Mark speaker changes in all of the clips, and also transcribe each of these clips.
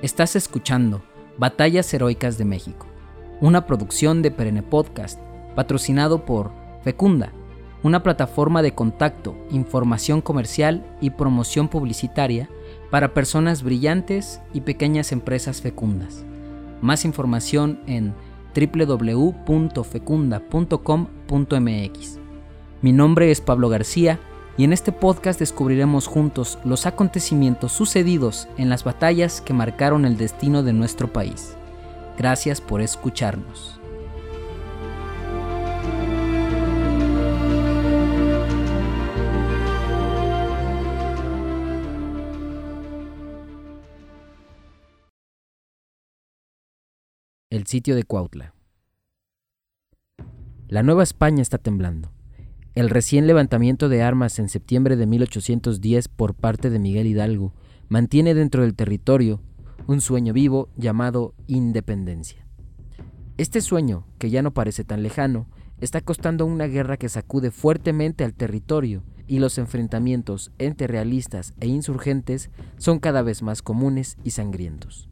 Speaker 1: Estás escuchando Batallas Heroicas de México, una producción de Perenne Podcast, patrocinado por Fecunda, una plataforma de contacto, información comercial y promoción publicitaria para personas brillantes y pequeñas empresas fecundas. Más información en www.fecunda.com.mx. Mi nombre es Pablo García y en este podcast descubriremos juntos los acontecimientos sucedidos en las batallas que marcaron el destino de nuestro país. Gracias por escucharnos. El sitio de Cuautla. La Nueva España está temblando. El recién levantamiento de armas en septiembre de 1810 por parte de Miguel Hidalgo mantiene dentro del territorio un sueño vivo llamado independencia. Este sueño, que ya no parece tan lejano, está costando una guerra que sacude fuertemente al territorio y los enfrentamientos entre realistas e insurgentes son cada vez más comunes y sangrientos.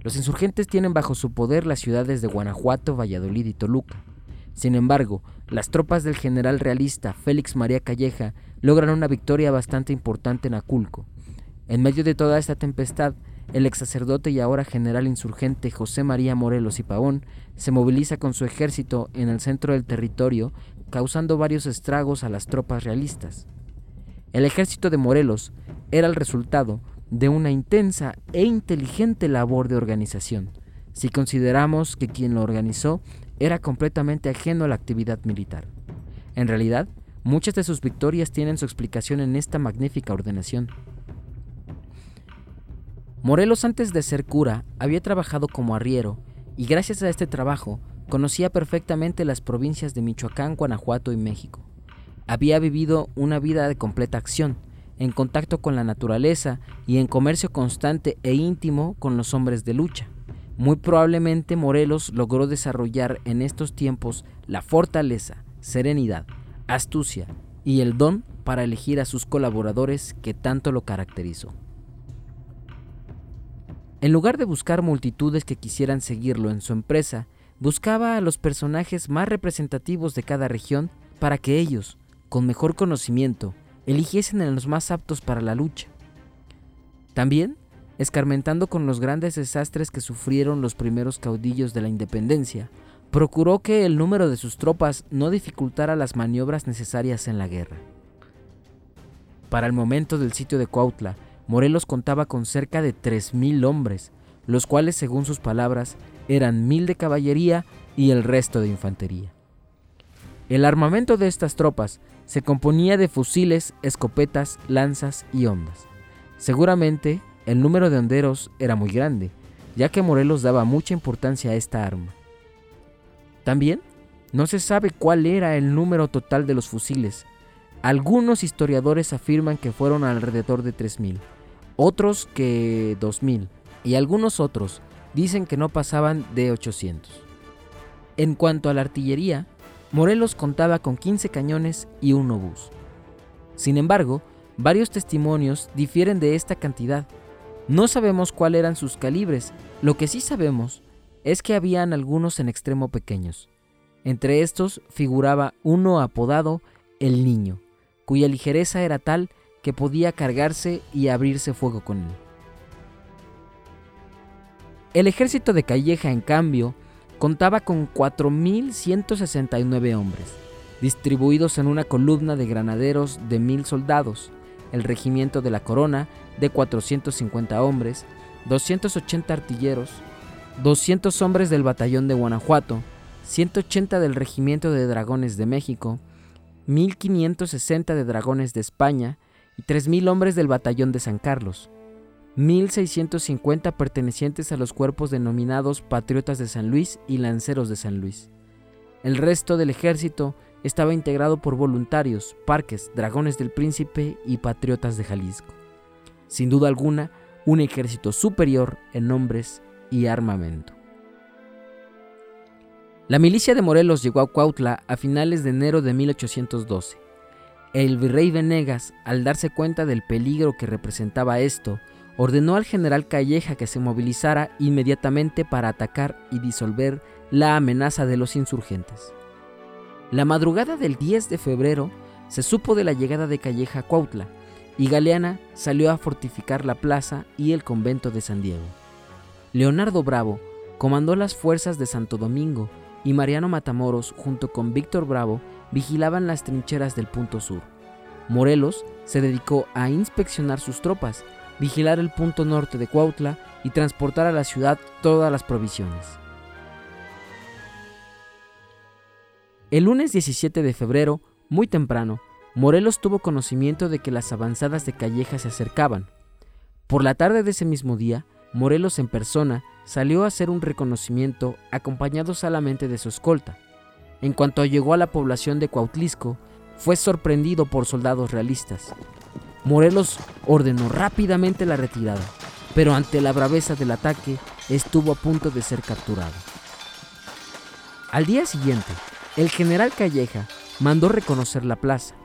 Speaker 1: Los insurgentes tienen bajo su poder las ciudades de Guanajuato, Valladolid y Toluca, sin embargo, las tropas del general realista Félix María Calleja logran una victoria bastante importante en Aculco. En medio de toda esta tempestad, el ex sacerdote y ahora general insurgente José María Morelos y Pavón se moviliza con su ejército en el centro del territorio, causando varios estragos a las tropas realistas. El ejército de Morelos era el resultado de una intensa e inteligente labor de organización, si consideramos que quien lo organizó era completamente ajeno a la actividad militar. En realidad, muchas de sus victorias tienen su explicación en esta magnífica ordenación. Morelos antes de ser cura había trabajado como arriero y gracias a este trabajo conocía perfectamente las provincias de Michoacán, Guanajuato y México. Había vivido una vida de completa acción, en contacto con la naturaleza y en comercio constante e íntimo con los hombres de lucha. Muy probablemente Morelos logró desarrollar en estos tiempos la fortaleza, serenidad, astucia y el don para elegir a sus colaboradores que tanto lo caracterizó. En lugar de buscar multitudes que quisieran seguirlo en su empresa, buscaba a los personajes más representativos de cada región para que ellos, con mejor conocimiento, eligiesen a los más aptos para la lucha. También escarmentando con los grandes desastres que sufrieron los primeros caudillos de la independencia, procuró que el número de sus tropas no dificultara las maniobras necesarias en la guerra. Para el momento del sitio de Cuautla, Morelos contaba con cerca de 3.000 hombres, los cuales, según sus palabras, eran mil de caballería y el resto de infantería. El armamento de estas tropas se componía de fusiles, escopetas, lanzas y ondas. Seguramente el número de honderos era muy grande, ya que Morelos daba mucha importancia a esta arma. También no se sabe cuál era el número total de los fusiles. Algunos historiadores afirman que fueron alrededor de 3.000, otros que 2.000 y algunos otros dicen que no pasaban de 800. En cuanto a la artillería, Morelos contaba con 15 cañones y un obús. Sin embargo, varios testimonios difieren de esta cantidad no sabemos cuáles eran sus calibres, lo que sí sabemos es que habían algunos en extremo pequeños. Entre estos figuraba uno apodado El Niño, cuya ligereza era tal que podía cargarse y abrirse fuego con él. El ejército de Calleja, en cambio, contaba con 4.169 hombres, distribuidos en una columna de granaderos de mil soldados, el regimiento de la Corona de 450 hombres, 280 artilleros, 200 hombres del batallón de Guanajuato, 180 del regimiento de dragones de México, 1560 de dragones de España y 3000 hombres del batallón de San Carlos, 1650 pertenecientes a los cuerpos denominados Patriotas de San Luis y Lanceros de San Luis. El resto del ejército estaba integrado por voluntarios, parques, dragones del príncipe y patriotas de Jalisco. Sin duda alguna, un ejército superior en nombres y armamento. La milicia de Morelos llegó a Cuautla a finales de enero de 1812. El virrey Venegas, al darse cuenta del peligro que representaba esto, ordenó al general Calleja que se movilizara inmediatamente para atacar y disolver la amenaza de los insurgentes. La madrugada del 10 de febrero se supo de la llegada de Calleja a Cuautla y Galeana salió a fortificar la plaza y el convento de San Diego. Leonardo Bravo comandó las fuerzas de Santo Domingo y Mariano Matamoros junto con Víctor Bravo vigilaban las trincheras del punto sur. Morelos se dedicó a inspeccionar sus tropas, vigilar el punto norte de Cuautla y transportar a la ciudad todas las provisiones. El lunes 17 de febrero, muy temprano, Morelos tuvo conocimiento de que las avanzadas de Calleja se acercaban. Por la tarde de ese mismo día, Morelos en persona salió a hacer un reconocimiento acompañado solamente de su escolta. En cuanto llegó a la población de Cuautlisco, fue sorprendido por soldados realistas. Morelos ordenó rápidamente la retirada, pero ante la braveza del ataque estuvo a punto de ser capturado. Al día siguiente, el general Calleja mandó reconocer la plaza.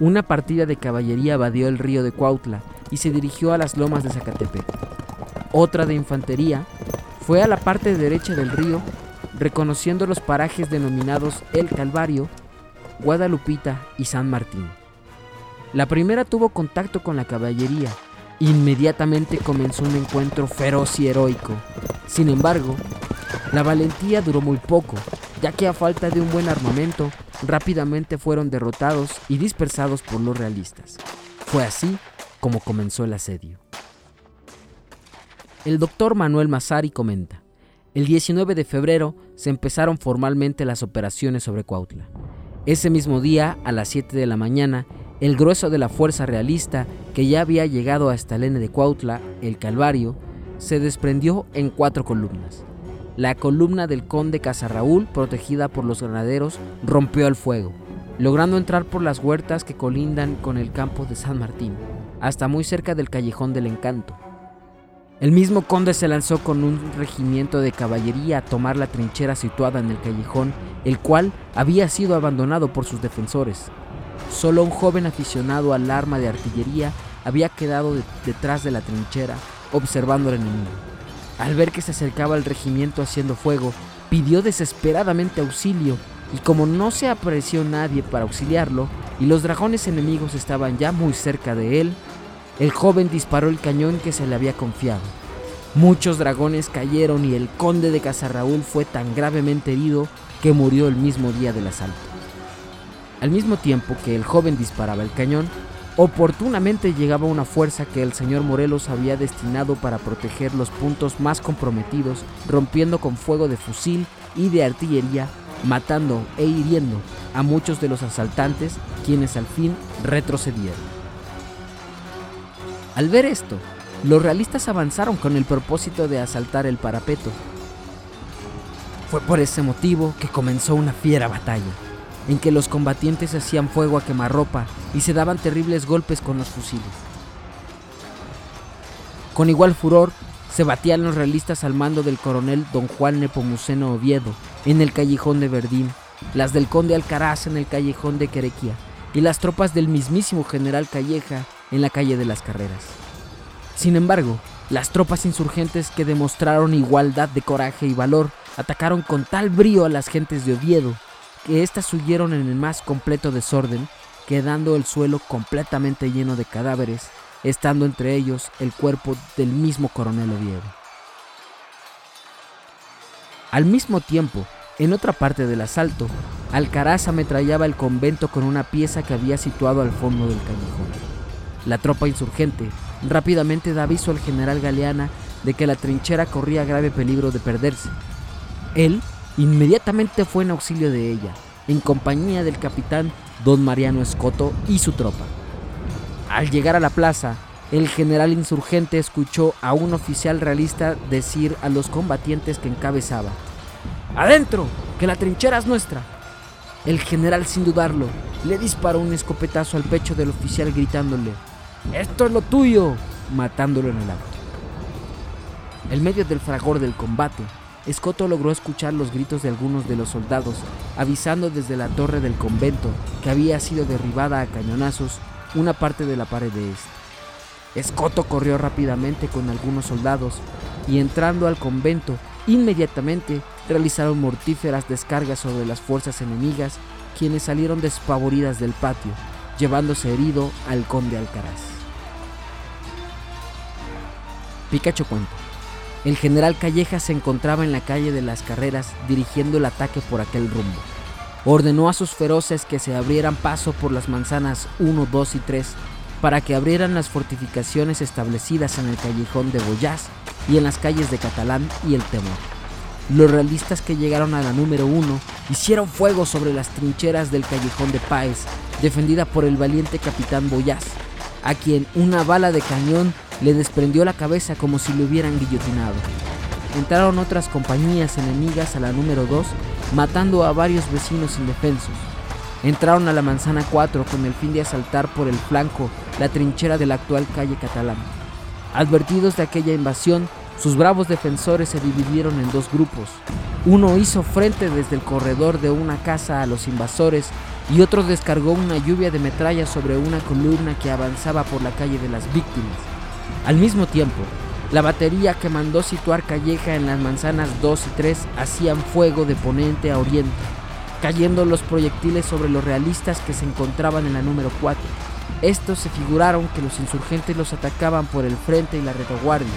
Speaker 1: Una partida de caballería evadió el río de Cuautla y se dirigió a las lomas de Zacatepec. Otra de infantería fue a la parte derecha del río, reconociendo los parajes denominados El Calvario, Guadalupita y San Martín. La primera tuvo contacto con la caballería. Inmediatamente comenzó un encuentro feroz y heroico. Sin embargo, la valentía duró muy poco, ya que a falta de un buen armamento, rápidamente fueron derrotados y dispersados por los realistas. Fue así como comenzó el asedio. El doctor Manuel Massari comenta, el 19 de febrero se empezaron formalmente las operaciones sobre Cuautla. Ese mismo día, a las 7 de la mañana, el grueso de la fuerza realista, que ya había llegado hasta el N de Cuautla, el Calvario, se desprendió en cuatro columnas. La columna del conde Casarraúl, protegida por los granaderos, rompió el fuego, logrando entrar por las huertas que colindan con el campo de San Martín, hasta muy cerca del callejón del encanto. El mismo conde se lanzó con un regimiento de caballería a tomar la trinchera situada en el callejón, el cual había sido abandonado por sus defensores. Solo un joven aficionado al arma de artillería había quedado detrás de la trinchera, observando al enemigo. Al ver que se acercaba el regimiento haciendo fuego, pidió desesperadamente auxilio, y como no se apreció nadie para auxiliarlo, y los dragones enemigos estaban ya muy cerca de él, el joven disparó el cañón que se le había confiado. Muchos dragones cayeron y el conde de Casarraúl fue tan gravemente herido que murió el mismo día del asalto. Al mismo tiempo que el joven disparaba el cañón, oportunamente llegaba una fuerza que el señor Morelos había destinado para proteger los puntos más comprometidos, rompiendo con fuego de fusil y de artillería, matando e hiriendo a muchos de los asaltantes, quienes al fin retrocedieron. Al ver esto, los realistas avanzaron con el propósito de asaltar el parapeto. Fue por ese motivo que comenzó una fiera batalla, en que los combatientes hacían fuego a quemarropa y se daban terribles golpes con los fusiles. Con igual furor, se batían los realistas al mando del coronel don Juan Nepomuceno Oviedo en el callejón de Verdín, las del conde Alcaraz en el callejón de Querequia y las tropas del mismísimo general Calleja en la calle de las carreras. Sin embargo, las tropas insurgentes que demostraron igualdad de coraje y valor atacaron con tal brío a las gentes de Oviedo que éstas huyeron en el más completo desorden, quedando el suelo completamente lleno de cadáveres, estando entre ellos el cuerpo del mismo coronel Oviedo. Al mismo tiempo, en otra parte del asalto, Alcaraz ametrallaba el convento con una pieza que había situado al fondo del callejón. La tropa insurgente rápidamente da aviso al general Galeana de que la trinchera corría grave peligro de perderse. Él inmediatamente fue en auxilio de ella, en compañía del capitán don Mariano Escoto y su tropa. Al llegar a la plaza, el general insurgente escuchó a un oficial realista decir a los combatientes que encabezaba, ¡Adentro! ¡Que la trinchera es nuestra! El general, sin dudarlo, le disparó un escopetazo al pecho del oficial gritándole, esto es lo tuyo, matándolo en el auto. En medio del fragor del combate, Escoto logró escuchar los gritos de algunos de los soldados, avisando desde la torre del convento que había sido derribada a cañonazos una parte de la pared de este. Escoto corrió rápidamente con algunos soldados y entrando al convento, inmediatamente realizaron mortíferas descargas sobre las fuerzas enemigas, quienes salieron despavoridas del patio, llevándose herido al conde Alcaraz. Picacho cuenta. El general Calleja se encontraba en la calle de las carreras dirigiendo el ataque por aquel rumbo. Ordenó a sus feroces que se abrieran paso por las manzanas 1, 2 y 3 para que abrieran las fortificaciones establecidas en el callejón de Boyás y en las calles de Catalán y El Temor. Los realistas que llegaron a la número 1 hicieron fuego sobre las trincheras del callejón de Páez, defendida por el valiente capitán Boyás, a quien una bala de cañón le desprendió la cabeza como si le hubieran guillotinado. Entraron otras compañías enemigas a la número 2, matando a varios vecinos indefensos. Entraron a la manzana 4 con el fin de asaltar por el flanco la trinchera de la actual calle Catalán. Advertidos de aquella invasión, sus bravos defensores se dividieron en dos grupos. Uno hizo frente desde el corredor de una casa a los invasores y otro descargó una lluvia de metralla sobre una columna que avanzaba por la calle de las víctimas. Al mismo tiempo, la batería que mandó situar Calleja en las manzanas 2 y 3 hacían fuego de poniente a oriente cayendo los proyectiles sobre los realistas que se encontraban en la número 4. Estos se figuraron que los insurgentes los atacaban por el frente y la retaguardia.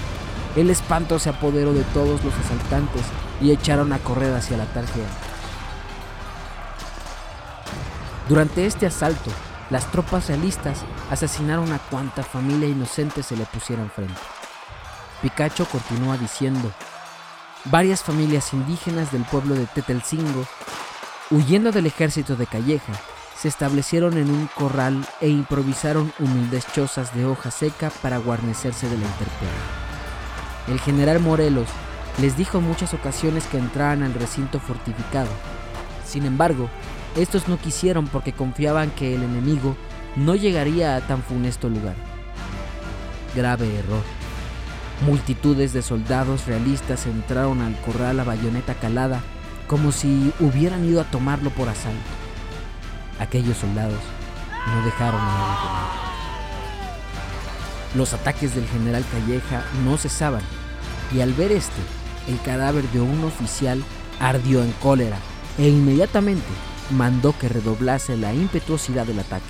Speaker 1: El espanto se apoderó de todos los asaltantes y echaron a correr hacia la tarjeta. Durante este asalto, las tropas realistas asesinaron a cuanta familia inocente se le pusieron frente. Picacho continúa diciendo, varias familias indígenas del pueblo de Tetelcingo Huyendo del ejército de Calleja, se establecieron en un corral e improvisaron humildes chozas de hoja seca para guarnecerse de la intemperie. El general Morelos les dijo en muchas ocasiones que entraran al recinto fortificado. Sin embargo, estos no quisieron porque confiaban que el enemigo no llegaría a tan funesto lugar. Grave error. Multitudes de soldados realistas entraron al corral a bayoneta calada como si hubieran ido a tomarlo por asalto. Aquellos soldados no dejaron a nadie Los ataques del general Calleja no cesaban y al ver este, el cadáver de un oficial ardió en cólera e inmediatamente mandó que redoblase la impetuosidad del ataque.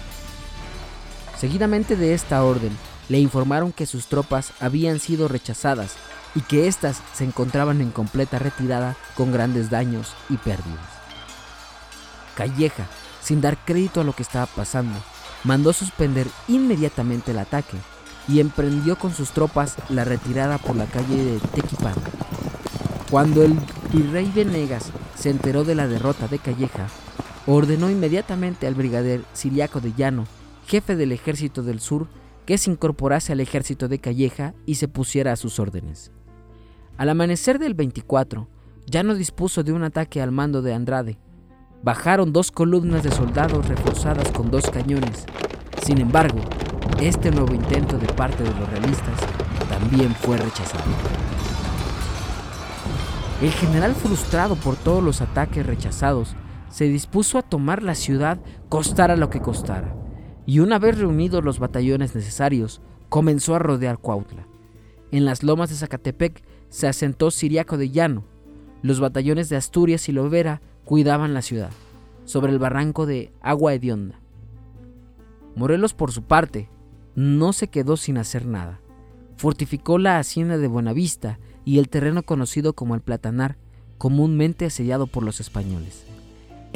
Speaker 1: Seguidamente de esta orden, le informaron que sus tropas habían sido rechazadas y que éstas se encontraban en completa retirada con grandes daños y pérdidas. Calleja, sin dar crédito a lo que estaba pasando, mandó suspender inmediatamente el ataque y emprendió con sus tropas la retirada por la calle de Tequipán. Cuando el virrey Venegas se enteró de la derrota de Calleja, ordenó inmediatamente al brigadier Siriaco de Llano, jefe del ejército del sur, que se incorporase al ejército de Calleja y se pusiera a sus órdenes. Al amanecer del 24, ya no dispuso de un ataque al mando de Andrade. Bajaron dos columnas de soldados reforzadas con dos cañones. Sin embargo, este nuevo intento de parte de los realistas también fue rechazado. El general, frustrado por todos los ataques rechazados, se dispuso a tomar la ciudad costara lo que costara, y una vez reunidos los batallones necesarios, comenzó a rodear Cuautla. En las lomas de Zacatepec se asentó Siriaco de Llano. Los batallones de Asturias y Lovera cuidaban la ciudad, sobre el barranco de Agua Hedionda. Morelos, por su parte, no se quedó sin hacer nada. Fortificó la hacienda de Buenavista y el terreno conocido como el Platanar, comúnmente asediado por los españoles.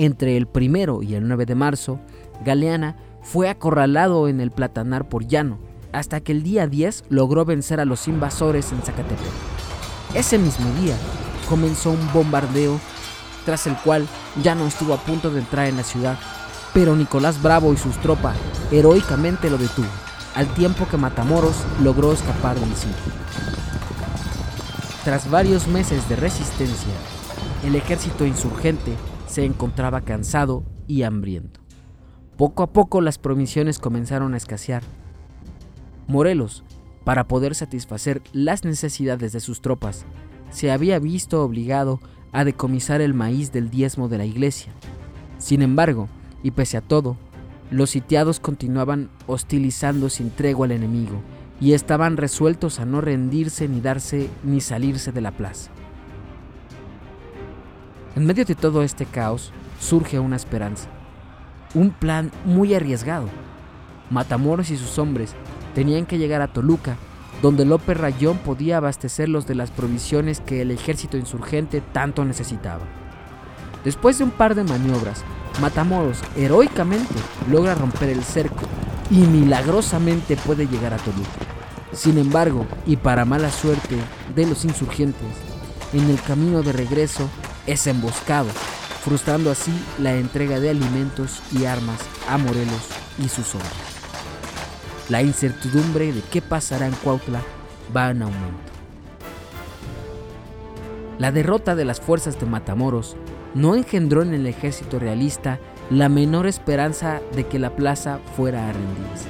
Speaker 1: Entre el primero y el 9 de marzo, Galeana fue acorralado en el Platanar por Llano, hasta que el día 10 logró vencer a los invasores en Zacatepec. Ese mismo día comenzó un bombardeo tras el cual ya no estuvo a punto de entrar en la ciudad, pero Nicolás Bravo y sus tropas heroicamente lo detuvo, al tiempo que Matamoros logró escapar del sitio. Tras varios meses de resistencia, el ejército insurgente se encontraba cansado y hambriento. Poco a poco las provisiones comenzaron a escasear. Morelos para poder satisfacer las necesidades de sus tropas, se había visto obligado a decomisar el maíz del diezmo de la iglesia. Sin embargo, y pese a todo, los sitiados continuaban hostilizando sin tregua al enemigo y estaban resueltos a no rendirse ni darse ni salirse de la plaza. En medio de todo este caos surge una esperanza, un plan muy arriesgado. Matamoros y sus hombres tenían que llegar a Toluca, donde López Rayón podía abastecerlos de las provisiones que el ejército insurgente tanto necesitaba. Después de un par de maniobras, Matamoros heroicamente logra romper el cerco y milagrosamente puede llegar a Toluca. Sin embargo, y para mala suerte de los insurgentes, en el camino de regreso es emboscado, frustrando así la entrega de alimentos y armas a Morelos y sus hombres. La incertidumbre de qué pasará en Cuautla va en aumento. La derrota de las fuerzas de Matamoros no engendró en el ejército realista la menor esperanza de que la plaza fuera a rendirse.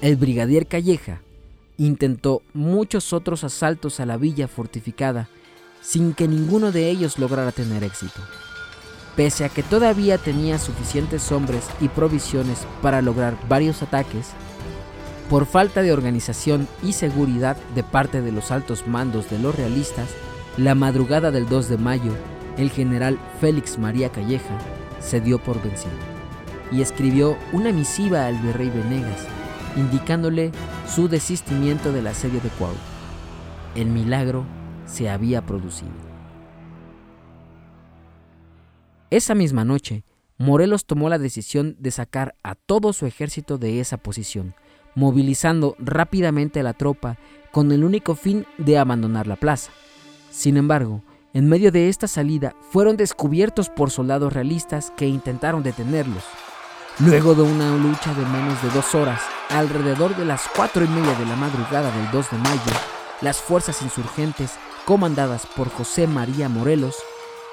Speaker 1: El brigadier Calleja intentó muchos otros asaltos a la villa fortificada sin que ninguno de ellos lograra tener éxito. Pese a que todavía tenía suficientes hombres y provisiones para lograr varios ataques, por falta de organización y seguridad de parte de los altos mandos de los realistas, la madrugada del 2 de mayo el general Félix María Calleja se dio por vencido y escribió una misiva al virrey Venegas indicándole su desistimiento del asedio de Cuauhtémoc. El milagro se había producido. Esa misma noche, Morelos tomó la decisión de sacar a todo su ejército de esa posición, movilizando rápidamente a la tropa con el único fin de abandonar la plaza. Sin embargo, en medio de esta salida fueron descubiertos por soldados realistas que intentaron detenerlos. Luego de una lucha de menos de dos horas, alrededor de las cuatro y media de la madrugada del 2 de mayo, las fuerzas insurgentes, comandadas por José María Morelos,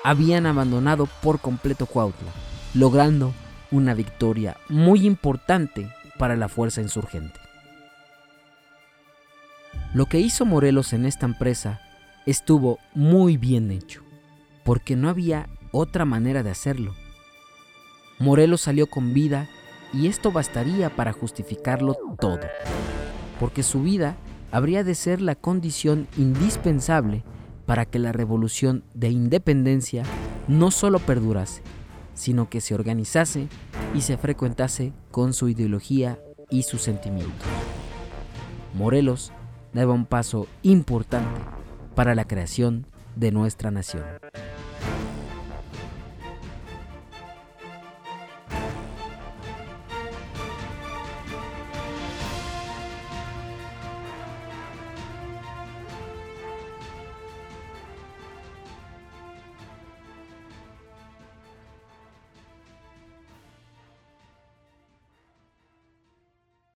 Speaker 1: habían abandonado por completo Cuautla, logrando una victoria muy importante para la fuerza insurgente. Lo que hizo Morelos en esta empresa estuvo muy bien hecho, porque no había otra manera de hacerlo. Morelos salió con vida y esto bastaría para justificarlo todo, porque su vida habría de ser la condición indispensable para que la revolución de independencia no solo perdurase, sino que se organizase y se frecuentase con su ideología y sus sentimientos. Morelos daba un paso importante para la creación de nuestra nación.